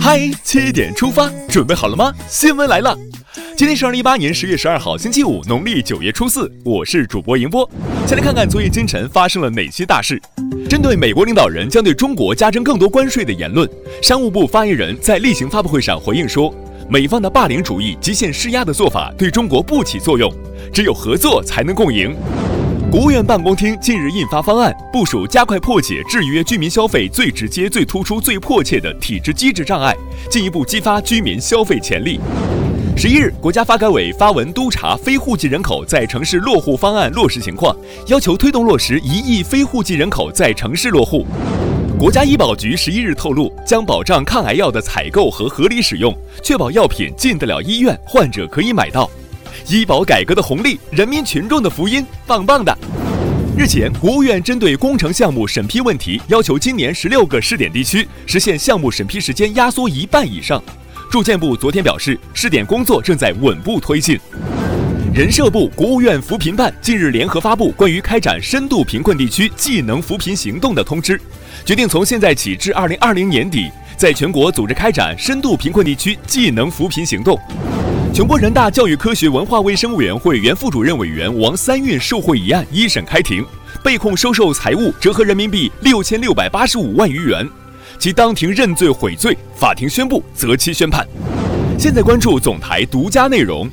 嗨，七点出发，准备好了吗？新闻来了，今天是二零一八年十月十二号，星期五，农历九月初四。我是主播迎波，先来看看昨夜今晨发生了哪些大事。针对美国领导人将对中国加征更多关税的言论，商务部发言人在例行发布会上回应说，美方的霸凌主义、极限施压的做法对中国不起作用，只有合作才能共赢。国务院办公厅近日印发方案，部署加快破解制约居民消费最直接、最突出、最迫切的体制机制障碍，进一步激发居民消费潜力。十一日，国家发改委发文督查非户籍人口在城市落户方案落实情况，要求推动落实一亿非户籍人口在城市落户。国家医保局十一日透露，将保障抗癌药的采购和合理使用，确保药品进得了医院，患者可以买到。医保改革的红利，人民群众的福音，棒棒的。日前，国务院针对工程项目审批问题，要求今年十六个试点地区实现项目审批时间压缩一半以上。住建部昨天表示，试点工作正在稳步推进。人社部、国务院扶贫办近日联合发布关于开展深度贫困地区技能扶贫行动的通知，决定从现在起至二零二零年底，在全国组织开展深度贫困地区技能扶贫行动。全国人大教育科学文化卫生委员会原副主任委员王三运受贿一案一审开庭，被控收受财物折合人民币六千六百八十五万余元，其当庭认罪悔罪，法庭宣布择期宣判。现在关注总台独家内容，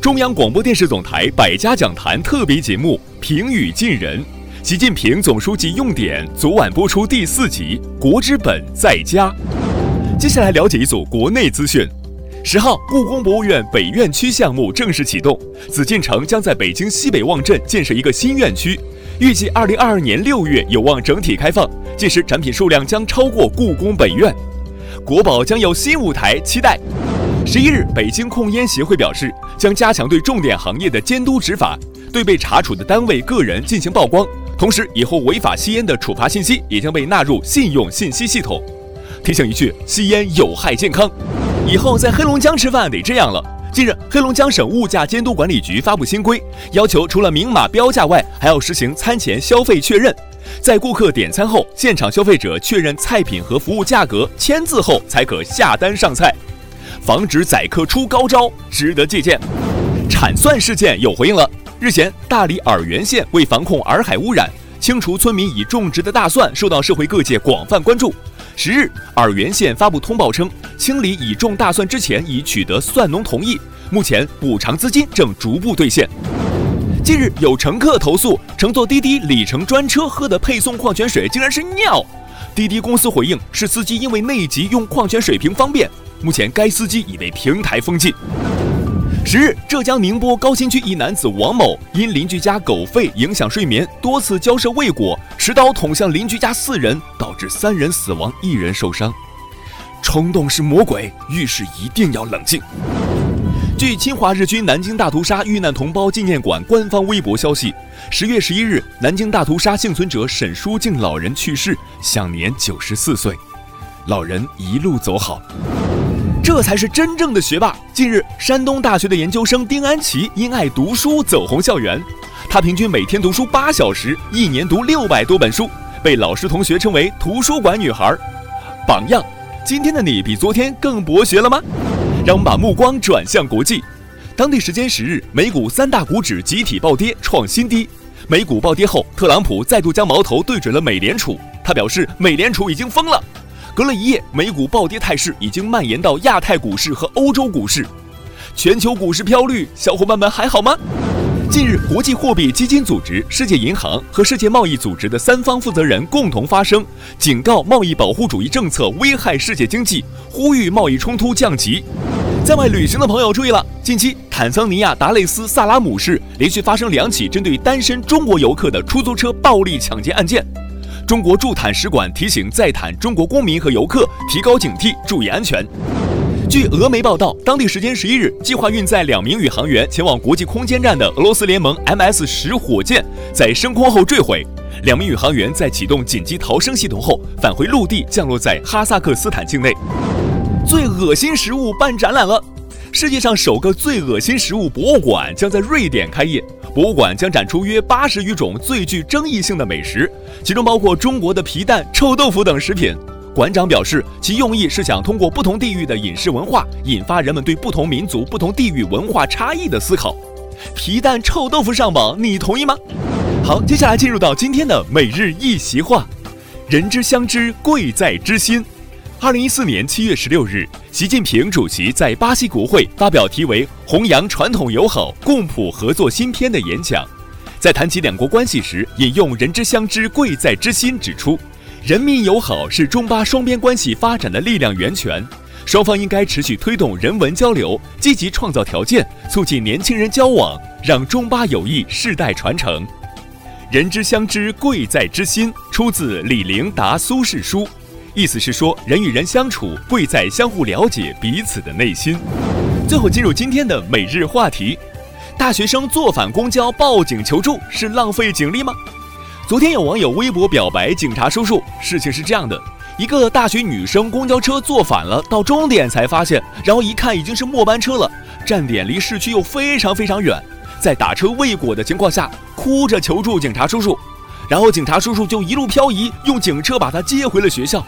中央广播电视总台百家讲坛特别节目《平语近人》，习近平总书记用典昨晚播出第四集《国之本在家》。接下来了解一组国内资讯。十号，故宫博物院北院区项目正式启动，紫禁城将在北京西北望镇建设一个新院区，预计二零二二年六月有望整体开放，届时展品数量将超过故宫北院，国宝将有新舞台，期待。十一日，北京控烟协会表示，将加强对重点行业的监督执法，对被查处的单位个人进行曝光，同时以后违法吸烟的处罚信息也将被纳入信用信息系统。提醒一句，吸烟有害健康。以后在黑龙江吃饭得这样了。近日，黑龙江省物价监督管理局发布新规，要求除了明码标价外，还要实行餐前消费确认，在顾客点餐后，现场消费者确认菜品和服务价格，签字后才可下单上菜，防止宰客出高招，值得借鉴。产蒜事件有回应了。日前，大理洱源县为防控洱海污染，清除村民已种植的大蒜，受到社会各界广泛关注。十日，洱源县发布通报称，清理已种大蒜之前已取得蒜农同意，目前补偿资金正逐步兑现。近日，有乘客投诉乘坐滴滴里程专车喝的配送矿泉水竟然是尿，滴滴公司回应是司机因为内急用矿泉水瓶方便，目前该司机已被平台封禁。十日，浙江宁波高新区一男子王某因邻居家狗吠影响睡眠，多次交涉未果，持刀捅向邻居家四人，导致三人死亡，一人受伤。冲动是魔鬼，遇事一定要冷静。据侵华日军南京大屠杀遇难同胞纪念馆官方微博消息，十月十一日，南京大屠杀幸存者沈书静老人去世，享年九十四岁。老人一路走好。这才是真正的学霸。近日，山东大学的研究生丁安琪因爱读书走红校园。她平均每天读书八小时，一年读六百多本书，被老师同学称为“图书馆女孩”。榜样，今天的你比昨天更博学了吗？让我们把目光转向国际。当地时间十日，美股三大股指集体暴跌，创新低。美股暴跌后，特朗普再度将矛头对准了美联储。他表示，美联储已经疯了。隔了一夜，美股暴跌态势已经蔓延到亚太股市和欧洲股市，全球股市飘绿，小伙伴们还好吗？近日，国际货币基金组织、世界银行和世界贸易组织的三方负责人共同发声，警告贸易保护主义政策危害世界经济，呼吁贸易冲突降级。在外旅行的朋友注意了，近期坦桑尼亚达累斯萨拉姆市连续发生两起针对单身中国游客的出租车暴力抢劫案件。中国驻坦使馆提醒在坦中国公民和游客提高警惕，注意安全。据俄媒报道，当地时间十一日，计划运载两名宇航员前往国际空间站的俄罗斯联盟 MS 十火箭在升空后坠毁，两名宇航员在启动紧急逃生系统后返回陆地，降落在哈萨克斯坦境内。最恶心食物办展览了，世界上首个最恶心食物博物馆将在瑞典开业。博物馆将展出约八十余种最具争议性的美食，其中包括中国的皮蛋、臭豆腐等食品。馆长表示，其用意是想通过不同地域的饮食文化，引发人们对不同民族、不同地域文化差异的思考。皮蛋臭豆腐上榜，你同意吗？好，接下来进入到今天的每日一席话：人之相知，贵在知心。二零一四年七月十六日，习近平主席在巴西国会发表题为《弘扬传统友好，共谱合作新篇》的演讲，在谈及两国关系时，引用“人之相知，贵在知心”，指出。人民友好是中巴双边关系发展的力量源泉，双方应该持续推动人文交流，积极创造条件，促进年轻人交往，让中巴友谊世代传承。人之相知，贵在知心，出自李陵答苏轼书，意思是说人与人相处，贵在相互了解彼此的内心。最后进入今天的每日话题：大学生坐反公交报警求助是浪费警力吗？昨天有网友微博表白警察叔叔，事情是这样的：一个大学女生公交车坐反了，到终点才发现，然后一看已经是末班车了，站点离市区又非常非常远，在打车未果的情况下，哭着求助警察叔叔，然后警察叔叔就一路漂移，用警车把她接回了学校。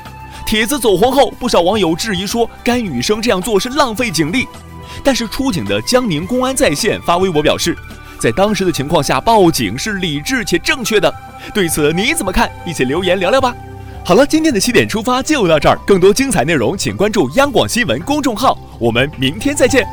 帖子走红后，不少网友质疑说该女生这样做是浪费警力，但是出警的江宁公安在线发微博表示。在当时的情况下报警是理智且正确的，对此你怎么看？一起留言聊聊吧。好了，今天的七点出发就到这儿，更多精彩内容请关注央广新闻公众号，我们明天再见。